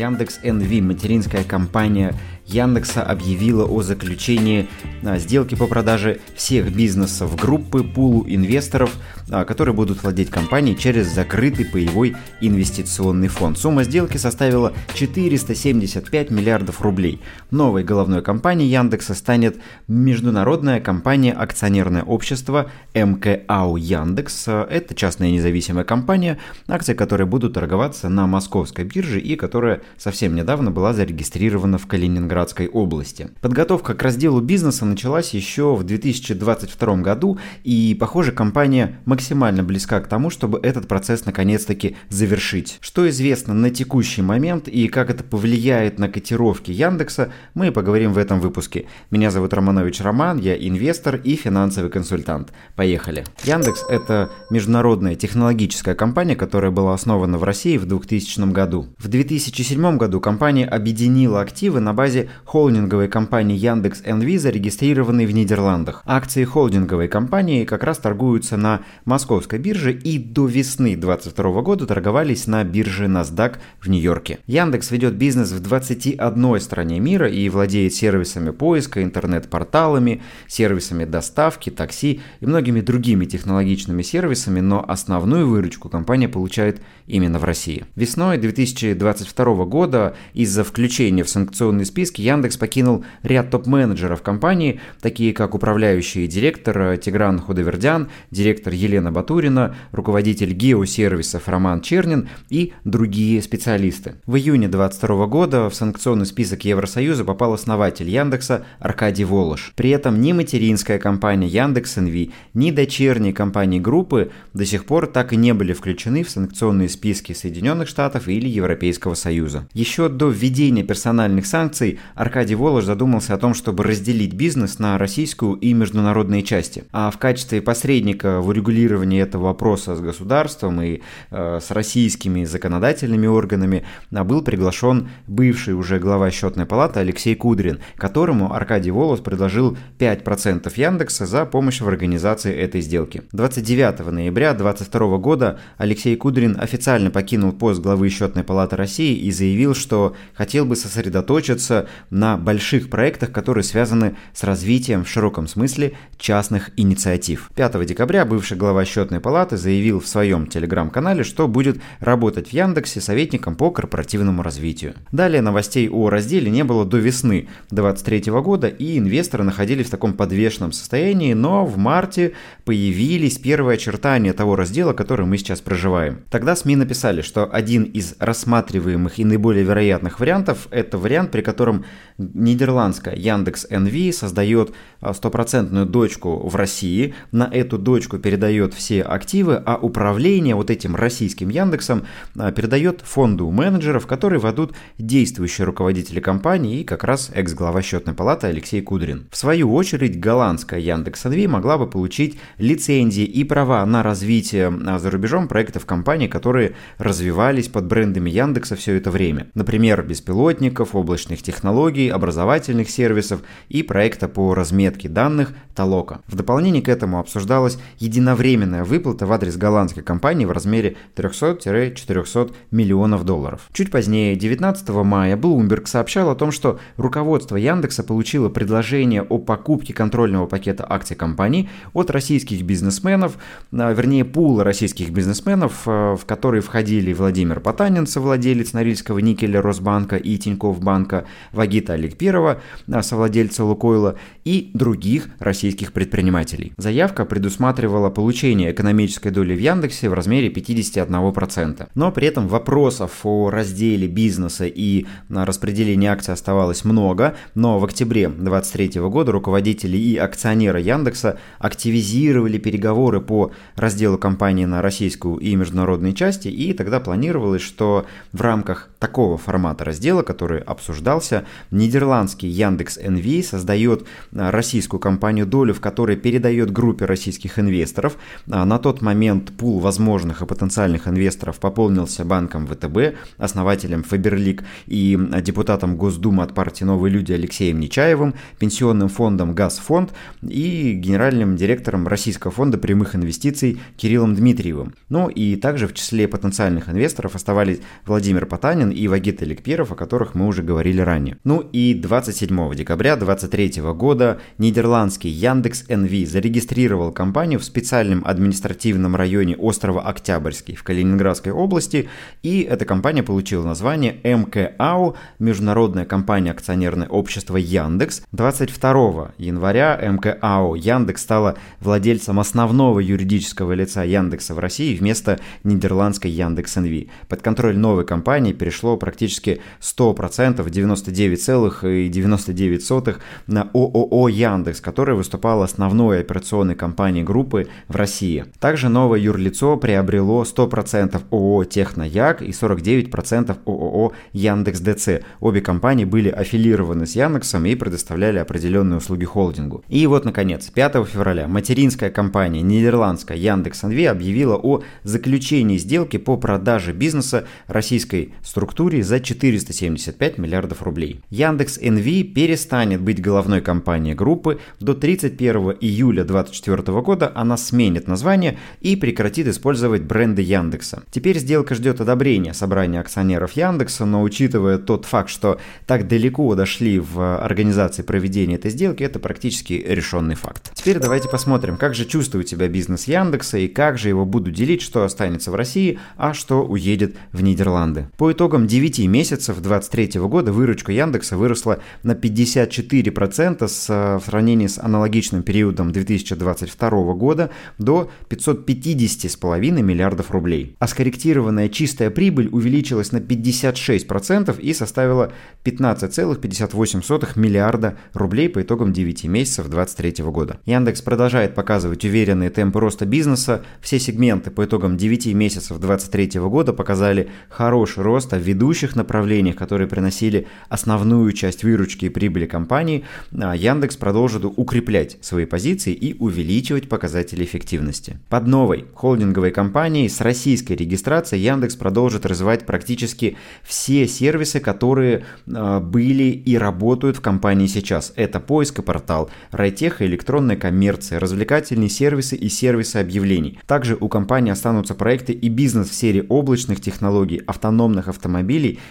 Яндекс NV, материнская компания Яндекса объявила о заключении а, сделки по продаже всех бизнесов группы пулу инвесторов, а, которые будут владеть компанией через закрытый паевой инвестиционный фонд. Сумма сделки составила 475 миллиардов рублей. Новой головной компанией Яндекса станет международная компания акционерное общество МКАУ Яндекс. Это частная независимая компания, акции которой будут торговаться на московской бирже и которая совсем недавно была зарегистрирована в Калининграде Калининградской области. Подготовка к разделу бизнеса началась еще в 2022 году, и, похоже, компания максимально близка к тому, чтобы этот процесс наконец-таки завершить. Что известно на текущий момент и как это повлияет на котировки Яндекса, мы поговорим в этом выпуске. Меня зовут Романович Роман, я инвестор и финансовый консультант. Поехали. Яндекс – это международная технологическая компания, которая была основана в России в 2000 году. В 2007 году компания объединила активы на базе холдинговой компании Яндекс NV зарегистрированной в Нидерландах. Акции холдинговой компании как раз торгуются на московской бирже и до весны 2022 года торговались на бирже NASDAQ в Нью-Йорке. Яндекс ведет бизнес в 21 стране мира и владеет сервисами поиска, интернет-порталами, сервисами доставки, такси и многими другими технологичными сервисами, но основную выручку компания получает именно в России. Весной 2022 года из-за включения в санкционный список Яндекс покинул ряд топ-менеджеров компании, такие как управляющий директор Тигран Худовердян, директор Елена Батурина, руководитель геосервисов Роман Чернин и другие специалисты. В июне 2022 года в санкционный список Евросоюза попал основатель Яндекса Аркадий Волош. При этом ни материнская компания Яндекс НВ, ни дочерние компании группы до сих пор так и не были включены в санкционные списки Соединенных Штатов или Европейского Союза. Еще до введения персональных санкций Аркадий Волош задумался о том, чтобы разделить бизнес на российскую и международные части. А в качестве посредника в урегулировании этого вопроса с государством и э, с российскими законодательными органами а, был приглашен бывший уже глава счетной палаты Алексей Кудрин, которому Аркадий Волос предложил 5% Яндекса за помощь в организации этой сделки. 29 ноября 2022 года Алексей Кудрин официально покинул пост главы счетной палаты России и заявил, что хотел бы сосредоточиться на больших проектах, которые связаны с развитием в широком смысле частных инициатив. 5 декабря бывший глава счетной палаты заявил в своем телеграм-канале, что будет работать в Яндексе советником по корпоративному развитию. Далее новостей о разделе не было до весны 2023 года, и инвесторы находились в таком подвешенном состоянии, но в марте появились первые очертания того раздела, который мы сейчас проживаем. Тогда СМИ написали, что один из рассматриваемых и наиболее вероятных вариантов – это вариант, при котором нидерландская Яндекс NV создает а, стопроцентную дочку в России, на эту дочку передает все активы, а управление вот этим российским Яндексом а, передает фонду менеджеров, которые ведут действующие руководители компании и как раз экс-глава счетной палаты Алексей Кудрин. В свою очередь голландская Яндекс NV могла бы получить лицензии и права на развитие а, за рубежом проектов компании, которые развивались под брендами Яндекса все это время. Например, беспилотников, облачных технологий, образовательных сервисов и проекта по разметке данных Толока. В дополнение к этому обсуждалась единовременная выплата в адрес голландской компании в размере 300-400 миллионов долларов. Чуть позднее, 19 мая, Bloomberg сообщал о том, что руководство Яндекса получило предложение о покупке контрольного пакета акций компании от российских бизнесменов, а, вернее пула российских бизнесменов, а, в которые входили Владимир Потанин, совладелец Норильского никеля Росбанка и Тинькофф банка, Вагита Аликперова, а, совладельца Лукойла, и других российских предпринимателей. Заявка предусматривала получение экономической доли в Яндексе в размере 51%. Но при этом вопросов о разделе бизнеса и распределении акций оставалось много, но в октябре 2023 года руководители и акционеры Яндекса активизировали переговоры по разделу компании на российскую и международные части, и тогда планировалось, что в рамках такого формата раздела, который обсуждался, нидерландский Яндекс NV создает а, российскую компанию долю, в которой передает группе российских инвесторов. А, на тот момент пул возможных и потенциальных инвесторов пополнился банком ВТБ, основателем Фаберлик и депутатом Госдумы от партии «Новые люди» Алексеем Нечаевым, пенсионным фондом «Газфонд» и генеральным директором Российского фонда прямых инвестиций Кириллом Дмитриевым. Ну и также в числе потенциальных инвесторов оставались Владимир Потанин Кирсин и Вагит Эликперов, о которых мы уже говорили ранее. Ну и 27 декабря 2023 года нидерландский Яндекс НВ зарегистрировал компанию в специальном административном районе острова Октябрьский в Калининградской области, и эта компания получила название МКАУ, международная компания акционерное общество Яндекс. 22 января МКАУ Яндекс стала владельцем основного юридического лица Яндекса в России вместо нидерландской Яндекс НВ. Под контроль новой компании перешло практически 100%, 99,99% на ООО Яндекс, которая выступала основной операционной компанией группы в России. Также новое юрлицо приобрело 100% ООО Технояк и 49% ООО Яндекс ДЦ. Обе компании были аффилированы с Яндексом и предоставляли определенные услуги холдингу. И вот, наконец, 5 февраля материнская компания нидерландская Яндекс НВ объявила о заключении сделки по продаже бизнеса российской структуре за 475 миллиардов рублей. Яндекс НВ перестанет быть головной компанией группы. До 31 июля 2024 года она сменит название и прекратит использовать бренды Яндекса. Теперь сделка ждет одобрения собрания акционеров Яндекса, но учитывая тот факт, что так далеко дошли в организации проведения этой сделки, это практически решенный факт. Теперь давайте посмотрим, как же чувствует себя бизнес Яндекса и как же его будут делить, что останется в России, а что уедет в Нидерланды. По итогам 9 месяцев 2023 года выручка Яндекса выросла на 54% с, в сравнении с аналогичным периодом 2022 года до 550,5 миллиардов рублей. А скорректированная чистая прибыль увеличилась на 56% и составила 15,58 миллиарда рублей по итогам 9 месяцев 2023 года. Яндекс продолжает показывать уверенные темпы роста бизнеса. Все сегменты по итогам 9 месяцев 2023 года показали хороший рост в ведущих направлениях, которые приносили основную часть выручки и прибыли компании. А Яндекс продолжит укреплять свои позиции и увеличивать показатели эффективности. Под новой холдинговой компанией с российской регистрацией Яндекс продолжит развивать практически все сервисы, которые э, были и работают в компании сейчас. Это поиск и портал, райтех электронная коммерция, развлекательные сервисы и сервисы объявлений. Также у компании останутся проекты и бизнес в серии облачных технологий, автономных автомобилей,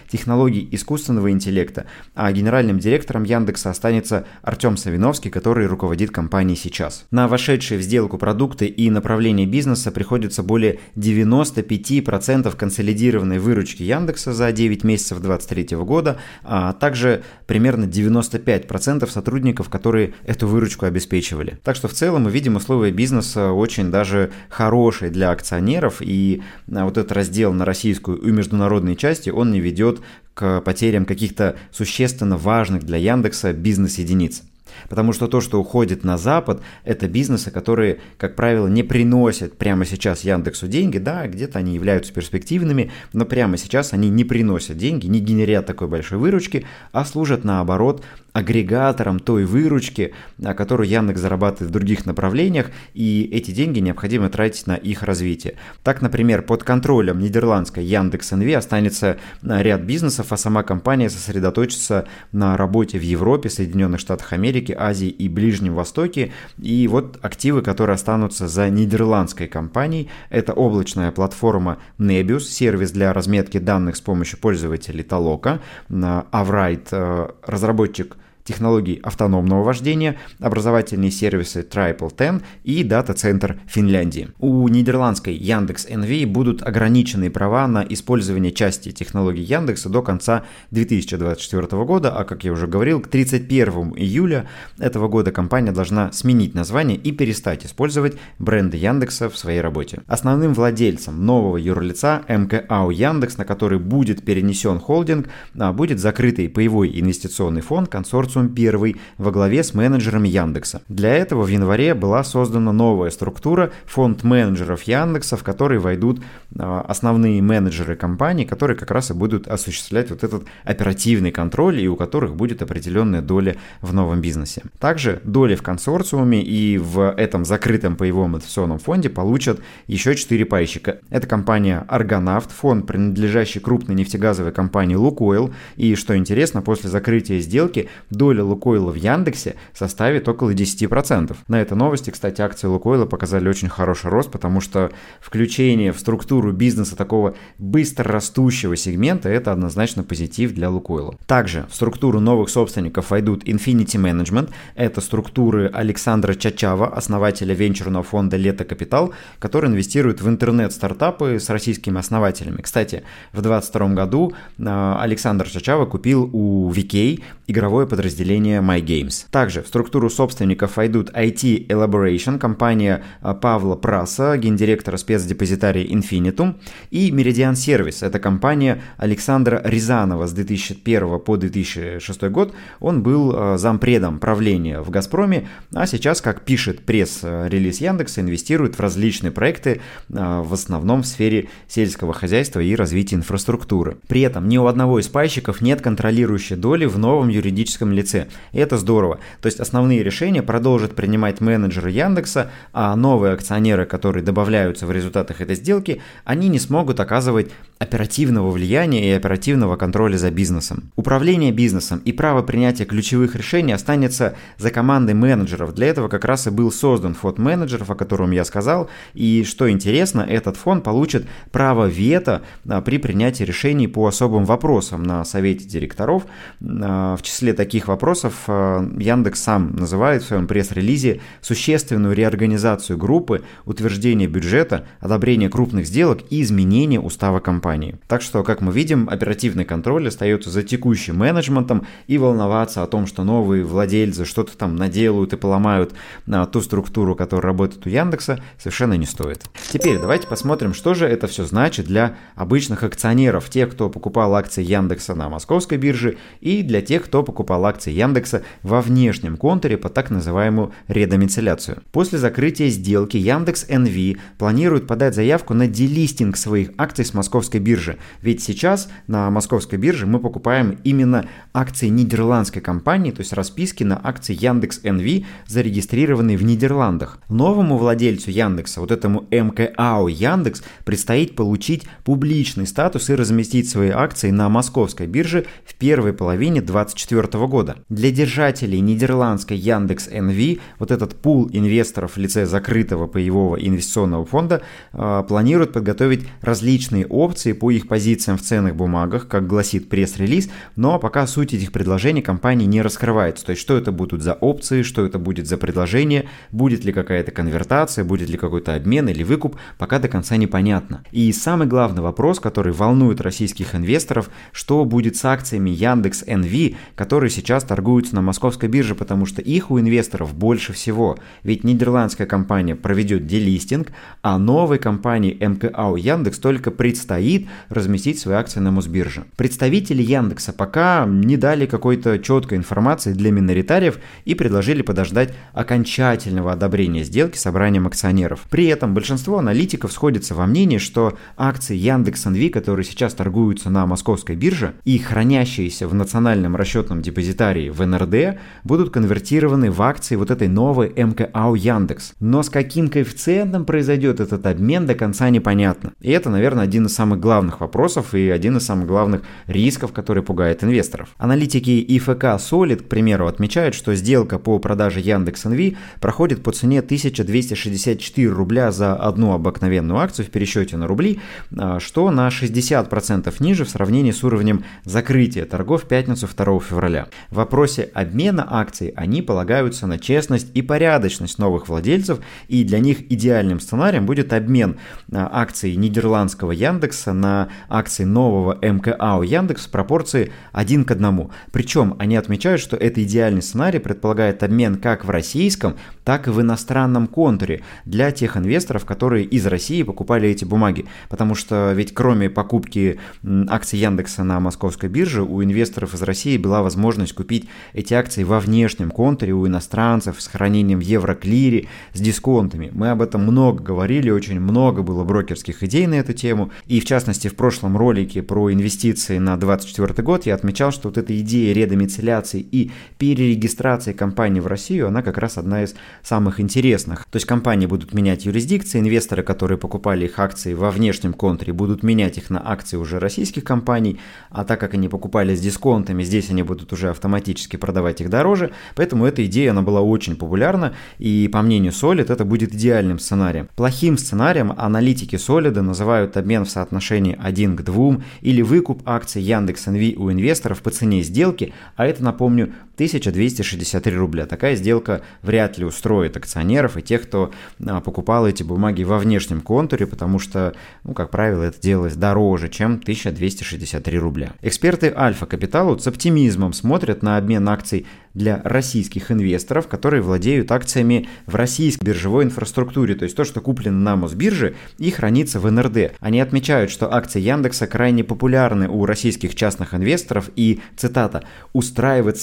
технологий искусственного интеллекта. А генеральным директором Яндекса останется Артем Савиновский, который руководит компанией сейчас. На вошедшие в сделку продукты и направления бизнеса приходится более 95% консолидированной выручки Яндекса за 9 месяцев 2023 года, а также примерно 95% сотрудников, которые эту выручку обеспечивали. Так что в целом мы видим условия бизнеса очень даже хорошие для акционеров, и а, вот этот раздел на российскую и международные части, он не ведет к потерям каких-то существенно важных для Яндекса бизнес-единиц. Потому что то, что уходит на Запад, это бизнесы, которые, как правило, не приносят прямо сейчас Яндексу деньги. Да, где-то они являются перспективными, но прямо сейчас они не приносят деньги, не генерят такой большой выручки, а служат наоборот агрегатором той выручки, которую Яндекс зарабатывает в других направлениях, и эти деньги необходимо тратить на их развитие. Так, например, под контролем нидерландской Яндекс НВ останется ряд бизнесов, а сама компания сосредоточится на работе в Европе, Соединенных Штатах Америки, Азии и Ближнем Востоке. И вот активы, которые останутся за нидерландской компанией, это облачная платформа Nebius, сервис для разметки данных с помощью пользователей Толока, Avright, э, разработчик технологий автономного вождения, образовательные сервисы Triple Ten и дата-центр Финляндии. У нидерландской Яндекс NV будут ограниченные права на использование части технологий Яндекса до конца 2024 года, а как я уже говорил, к 31 июля этого года компания должна сменить название и перестать использовать бренды Яндекса в своей работе. Основным владельцем нового юрлица МКАУ Яндекс, на который будет перенесен холдинг, а, будет закрытый паевой инвестиционный фонд консорциум Samsung первый во главе с менеджерами Яндекса. Для этого в январе была создана новая структура, фонд менеджеров Яндекса, в который войдут а, основные менеджеры компании, которые как раз и будут осуществлять вот этот оперативный контроль и у которых будет определенная доля в новом бизнесе. Также доли в консорциуме и в этом закрытом паевом инвестиционном фонде получат еще 4 пайщика. Это компания Argonaut, фонд, принадлежащий крупной нефтегазовой компании Лукойл. И что интересно, после закрытия сделки доля Лукойла в Яндексе составит около 10%. На этой новости, кстати, акции Лукойла показали очень хороший рост, потому что включение в структуру бизнеса такого быстро растущего сегмента – это однозначно позитив для Лукойла. Также в структуру новых собственников войдут Infinity Management, это структуры Александра Чачава, основателя венчурного фонда «Лето Капитал», который инвестирует в интернет-стартапы с российскими основателями. Кстати, в 2022 году а, Александр Чачава купил у VK игровое подразделение MyGames. Также в структуру собственников войдут IT Elaboration, компания а, Павла Праса, гендиректора спецдепозитария Infinitum, и Meridian Service, это компания Александра Рязанова с 2001 по 2006 год. Он был а, зампредом правления в «Газпроме», а сейчас, как пишет пресс-релиз Яндекса, инвестирует в различные проекты, в основном в сфере сельского хозяйства и развития инфраструктуры. При этом ни у одного из пайщиков нет контролирующей доли в новом юридическом лице. И это здорово. То есть основные решения продолжат принимать менеджеры Яндекса, а новые акционеры, которые добавляются в результатах этой сделки, они не смогут оказывать оперативного влияния и оперативного контроля за бизнесом. Управление бизнесом и право принятия ключевых решений останется за командой менеджеров. Для этого как раз и был создан фонд менеджеров, о котором я сказал. И что интересно, этот фонд получит право вето а, при принятии решений по особым вопросам на совете директоров. А, в числе таких вопросов а, Яндекс сам называет в своем пресс-релизе существенную реорганизацию группы, утверждение бюджета, одобрение крупных сделок и изменение устава компании. Так что, как мы видим, оперативный контроль остается за текущим менеджментом и волноваться о том, что новые владельцы что-то там наделают и поломают на ту структуру, которая работает у Яндекса, совершенно не стоит. Теперь давайте посмотрим, что же это все значит для обычных акционеров, тех, кто покупал акции Яндекса на московской бирже, и для тех, кто покупал акции Яндекса во внешнем контуре по так называемую редомицеляцию. После закрытия сделки Яндекс NV планирует подать заявку на делистинг своих акций с московской биржи. Ведь сейчас на московской бирже мы покупаем именно акции нидерландской компании, то есть расписки на акции Яндекс NV, зарегистрированные в Нидерландах. Новому владельцу Яндекса, вот этому МКАО Яндекс, предстоит получить публичный статус и разместить свои акции на московской бирже в первой половине 2024 года. Для держателей нидерландской Яндекс NV вот этот пул инвесторов в лице закрытого паевого инвестиционного фонда э, планирует подготовить различные опции по их позициям в ценных бумагах, как гласит пресс-релиз, но пока суть этих предложений компании не раскрывается. То есть, что это будут за опции, что это будет за предложение, будет ли какая-то конвертация, будет ли какой-то обмен или выкуп, пока до конца непонятно. И самый главный вопрос, который волнует российских инвесторов, что будет с акциями Яндекс NV, которые сейчас торгуются на московской бирже, потому что их у инвесторов больше всего. Ведь нидерландская компания проведет делистинг, а новой компании МКАУ Яндекс только предстоит разместить свои акции на Мосбирже. Представители Яндекса пока не дали какой-то четкой информации для миноритариев и предложили подождать окончательного одобрения сделки собранием акционеров. При этом большинство аналитиков сходится во мнении, что акции Яндекс NV, которые сейчас торгуются на московской бирже и хранящиеся в национальном расчетном депозитарии в НРД, будут конвертированы в акции вот этой новой МКАУ Яндекс. Но с каким коэффициентом произойдет этот обмен до конца непонятно. И это, наверное, один из самых главных вопросов и один из самых главных рисков, который пугает инвесторов. Аналитики ИФК Solid, к примеру, отмечают, что сделка по продаже Яндекс NV проходит по цене 1264 рубля за одну обыкновенную акцию в пересчете на рубли, а, что на 60% ниже в сравнении с уровнем закрытия торгов в пятницу 2 февраля. В вопросе обмена акций они полагаются на честность и порядочность новых владельцев, и для них идеальным сценарием будет обмен а, акций нидерландского Яндекса на акции нового МКАО Яндекс в пропорции 1 к 1. Причем они отмечают, что это идеальный сценарий предполагает обмен как в российском, так и в иностранном контуре для тех инвесторов, которые из России покупали эти бумаги. Потому что ведь кроме покупки акций Яндекса на московской бирже, у инвесторов из России была возможность купить эти акции во внешнем контуре у иностранцев с хранением в евроклире, с дисконтами. Мы об этом много говорили, очень много было брокерских идей на эту тему. И в частности, частности, в прошлом ролике про инвестиции на 2024 год я отмечал, что вот эта идея редомицеляции и перерегистрации компании в Россию, она как раз одна из самых интересных. То есть компании будут менять юрисдикции, инвесторы, которые покупали их акции во внешнем контуре, будут менять их на акции уже российских компаний, а так как они покупали с дисконтами, здесь они будут уже автоматически продавать их дороже, поэтому эта идея, она была очень популярна, и по мнению Solid это будет идеальным сценарием. Плохим сценарием аналитики Solid называют обмен в соотношении 1 к 2 или выкуп акций Яндекс.Нв у инвесторов по цене сделки, а это, напомню, 1263 рубля. Такая сделка вряд ли устроит акционеров и тех, кто а, покупал эти бумаги во внешнем контуре, потому что, ну, как правило, это делалось дороже, чем 1263 рубля. Эксперты Альфа Капиталу с оптимизмом смотрят на обмен акций для российских инвесторов, которые владеют акциями в российской биржевой инфраструктуре, то есть то, что куплено на Мосбирже и хранится в НРД. Они отмечают, что акции Яндекса крайне популярны у российских частных инвесторов и, цитата, «устраивать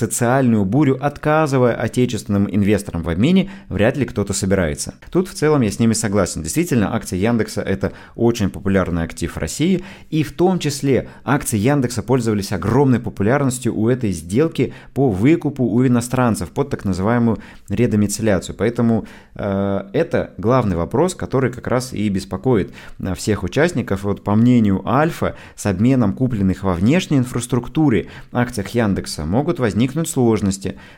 социальную бурю, отказывая отечественным инвесторам в обмене, вряд ли кто-то собирается». Тут в целом я с ними согласен. Действительно, акции Яндекса – это очень популярный актив в России, и в том числе акции Яндекса пользовались огромной популярностью у этой сделки по выкупу у иностранцев под так называемую редомицеляцию. Поэтому э, это главный вопрос, который как раз и беспокоит э, всех участников. Вот по мнению Альфа, с обменом купленных во внешней инфраструктуре акциях Яндекса могут возникнуть сложности.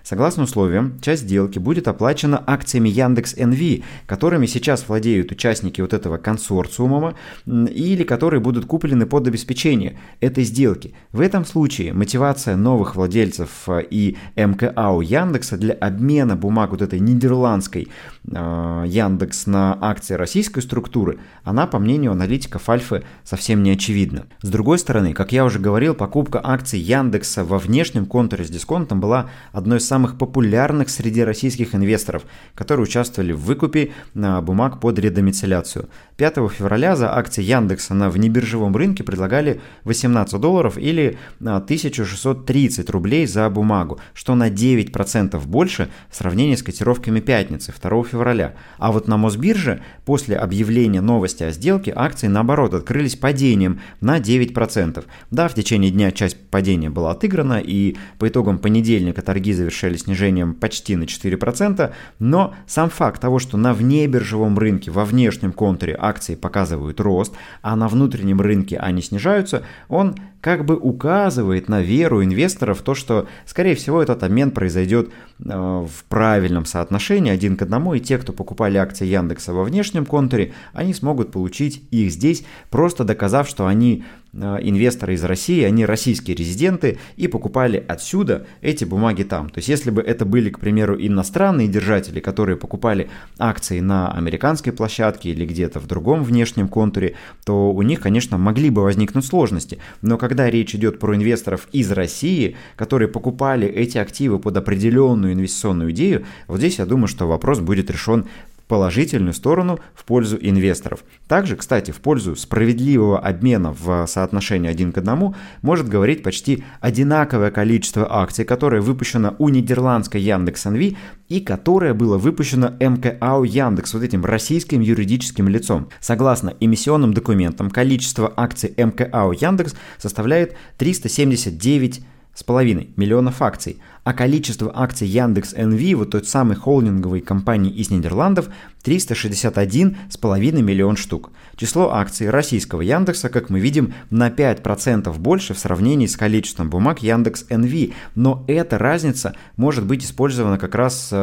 Согласно условиям, часть сделки будет оплачена акциями Яндекс НВ, которыми сейчас владеют участники вот этого консорциума или которые будут куплены под обеспечение этой сделки. В этом случае мотивация новых владельцев э, и МК АО Яндекса для обмена бумаг вот этой нидерландской э, Яндекс на акции российской структуры, она, по мнению аналитиков Альфы, совсем не очевидна. С другой стороны, как я уже говорил, покупка акций Яндекса во внешнем контуре с дисконтом была одной из самых популярных среди российских инвесторов, которые участвовали в выкупе на бумаг под редомицеляцию. 5 февраля за акции Яндекса на внебиржевом рынке предлагали 18 долларов или 1630 рублей за бумагу, что на 9% больше в сравнении с котировками пятницы 2 февраля. А вот на Мосбирже после объявления новости о сделке акции наоборот открылись падением на 9%. Да, в течение дня часть падения была отыграна и по итогам понедельника торги завершили снижением почти на 4%, но сам факт того, что на внебиржевом рынке, во внешнем контуре акции показывают рост, а на внутреннем рынке они снижаются, он как бы указывает на веру инвесторов то, что, скорее всего, этот обмен произойдет э, в правильном соотношении один к одному, и те, кто покупали акции Яндекса во внешнем контуре, они смогут получить их здесь, просто доказав, что они инвесторы из России, они российские резиденты и покупали отсюда эти бумаги там. То есть если бы это были, к примеру, иностранные держатели, которые покупали акции на американской площадке или где-то в другом внешнем контуре, то у них, конечно, могли бы возникнуть сложности. Но когда речь идет про инвесторов из России, которые покупали эти активы под определенную инвестиционную идею, вот здесь я думаю, что вопрос будет решен положительную сторону в пользу инвесторов. Также, кстати, в пользу справедливого обмена в соотношении один к одному может говорить почти одинаковое количество акций, которое выпущено у нидерландской Яндекс НВ и которое было выпущено МКАУ Яндекс, вот этим российским юридическим лицом. Согласно эмиссионным документам, количество акций МКАУ Яндекс составляет 379 с половиной миллионов акций, а количество акций Яндекс НВ, вот той самой холдинговой компании из Нидерландов, 361,5 миллион штук. Число акций российского Яндекса, как мы видим, на 5% больше в сравнении с количеством бумаг Яндекс НВ, но эта разница может быть использована как раз э,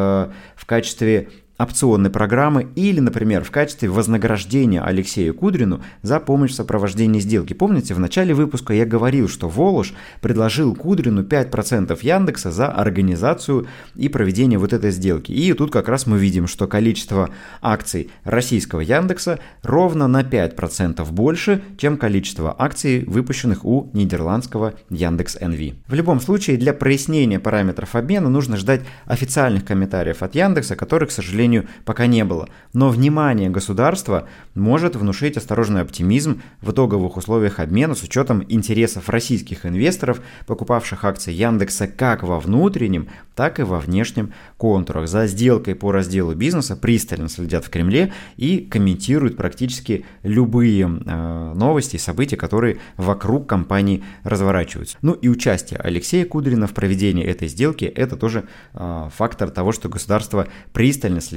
в качестве опционной программы или, например, в качестве вознаграждения Алексею Кудрину за помощь в сопровождении сделки. Помните, в начале выпуска я говорил, что Волош предложил Кудрину 5% Яндекса за организацию и проведение вот этой сделки. И тут как раз мы видим, что количество акций российского Яндекса ровно на 5% больше, чем количество акций, выпущенных у нидерландского Яндекс NV. В любом случае, для прояснения параметров обмена нужно ждать официальных комментариев от Яндекса, которые, к сожалению, сожалению, пока не было. Но внимание государства может внушить осторожный оптимизм в итоговых условиях обмена с учетом интересов российских инвесторов, покупавших акции Яндекса как во внутреннем, так и во внешнем контурах. За сделкой по разделу бизнеса пристально следят в Кремле и комментируют практически любые э, новости и события, которые вокруг компании разворачиваются. Ну и участие Алексея Кудрина в проведении этой сделки – это тоже э, фактор того, что государство пристально следит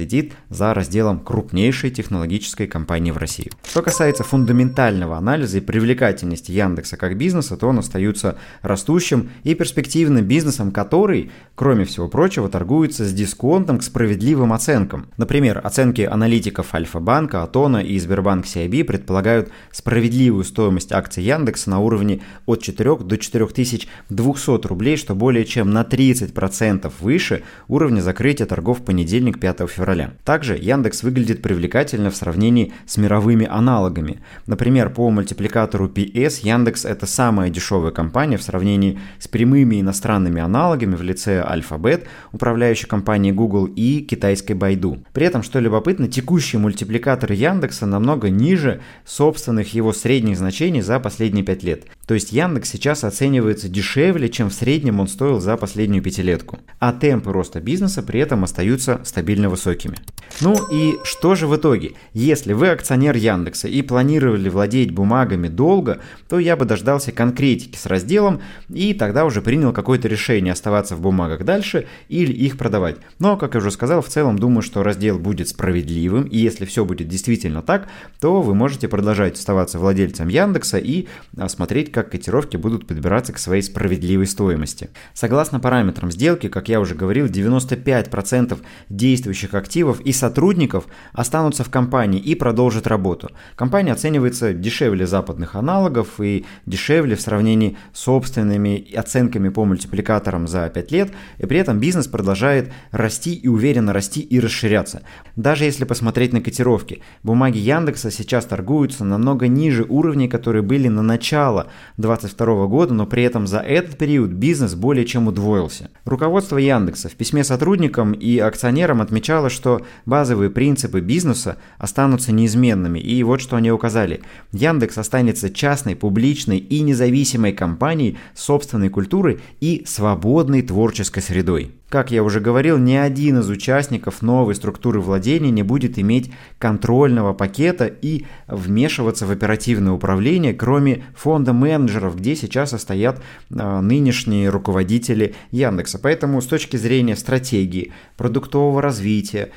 за разделом крупнейшей технологической компании в России. Что касается фундаментального анализа и привлекательности Яндекса как бизнеса, то он остается растущим и перспективным бизнесом, который, кроме всего прочего, торгуется с дисконтом к справедливым оценкам. Например, оценки аналитиков Альфа-банка, Атона и Сбербанк CIB предполагают справедливую стоимость акций Яндекса на уровне от 4 до 4200 рублей, что более чем на 30% выше уровня закрытия торгов в понедельник 5 февраля. Также Яндекс выглядит привлекательно в сравнении с мировыми аналогами. Например, по мультипликатору PS Яндекс это самая дешевая компания в сравнении с прямыми иностранными аналогами в лице Alphabet, управляющей компанией Google и китайской Baidu. При этом, что любопытно, текущие мультипликаторы Яндекса намного ниже собственных его средних значений за последние 5 лет. То есть Яндекс сейчас оценивается дешевле, чем в среднем он стоил за последнюю пятилетку. А темпы роста бизнеса при этом остаются стабильно высокими. Ну и что же в итоге? Если вы акционер Яндекса и планировали владеть бумагами долго, то я бы дождался конкретики с разделом и тогда уже принял какое-то решение оставаться в бумагах дальше или их продавать. Но, как я уже сказал, в целом думаю, что раздел будет справедливым, и если все будет действительно так, то вы можете продолжать оставаться владельцем Яндекса и а, смотреть, как котировки будут подбираться к своей справедливой стоимости. Согласно параметрам сделки, как я уже говорил, 95% действующих активов и сотрудников останутся в компании и продолжат работу. Компания оценивается дешевле западных аналогов и дешевле в сравнении с собственными оценками по мультипликаторам за 5 лет, и при этом бизнес продолжает расти и уверенно расти и расширяться. Даже если посмотреть на котировки, бумаги Яндекса сейчас торгуются намного ниже уровней, которые были на начало 2022 года, но при этом за этот период бизнес более чем удвоился. Руководство Яндекса в письме сотрудникам и акционерам отмечало, что базовые принципы бизнеса останутся неизменными, и вот что они указали. Яндекс останется частной, публичной и независимой компанией с собственной культурой и свободной творческой средой. Как я уже говорил, ни один из участников новой структуры владения не будет иметь контрольного пакета и вмешиваться в оперативное управление, кроме фонда менеджеров, где сейчас состоят э, нынешние руководители Яндекса. Поэтому с точки зрения стратегии, продуктового развития,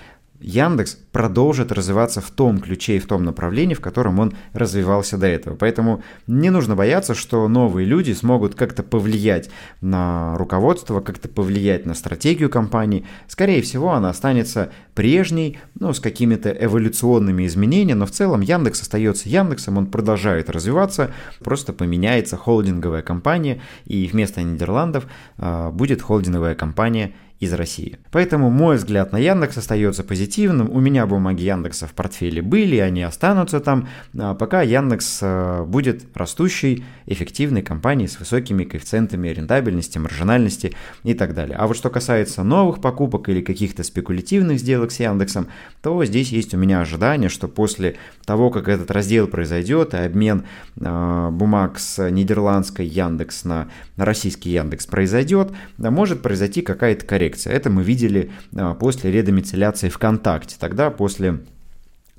Яндекс продолжит развиваться в том ключе и в том направлении, в котором он развивался до этого. Поэтому не нужно бояться, что новые люди смогут как-то повлиять на руководство, как-то повлиять на стратегию компании. Скорее всего, она останется прежней, ну, с какими-то эволюционными изменениями, но в целом Яндекс остается Яндексом, он продолжает развиваться, просто поменяется холдинговая компания, и вместо Нидерландов э, будет холдинговая компания из России. Поэтому мой взгляд на Яндекс остается позитивным. У меня бумаги Яндекса в портфеле были, они останутся там, а пока Яндекс э, будет растущей, эффективной компанией с высокими коэффициентами рентабельности, маржинальности и так далее. А вот что касается новых покупок или каких-то спекулятивных сделок с Яндексом, то здесь есть у меня ожидание, что после того, как этот раздел произойдет и обмен э, бумаг с нидерландской Яндекс на российский Яндекс произойдет, может произойти какая-то коррекция коррекция. Это мы видели а, после редомицеляции ВКонтакте. Тогда после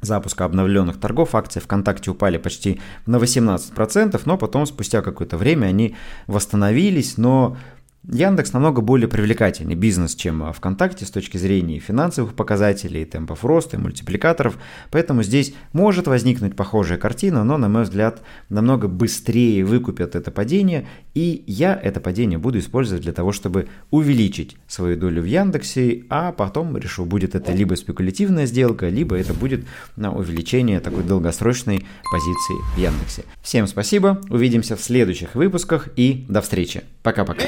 запуска обновленных торгов акции ВКонтакте упали почти на 18%, но потом спустя какое-то время они восстановились, но Яндекс намного более привлекательный бизнес, чем ВКонтакте с точки зрения финансовых показателей, темпов роста и мультипликаторов, поэтому здесь может возникнуть похожая картина, но, на мой взгляд, намного быстрее выкупят это падение, и я это падение буду использовать для того, чтобы увеличить свою долю в Яндексе, а потом решу, будет это либо спекулятивная сделка, либо это будет на увеличение такой долгосрочной позиции в Яндексе. Всем спасибо, увидимся в следующих выпусках и до встречи. Пока-пока.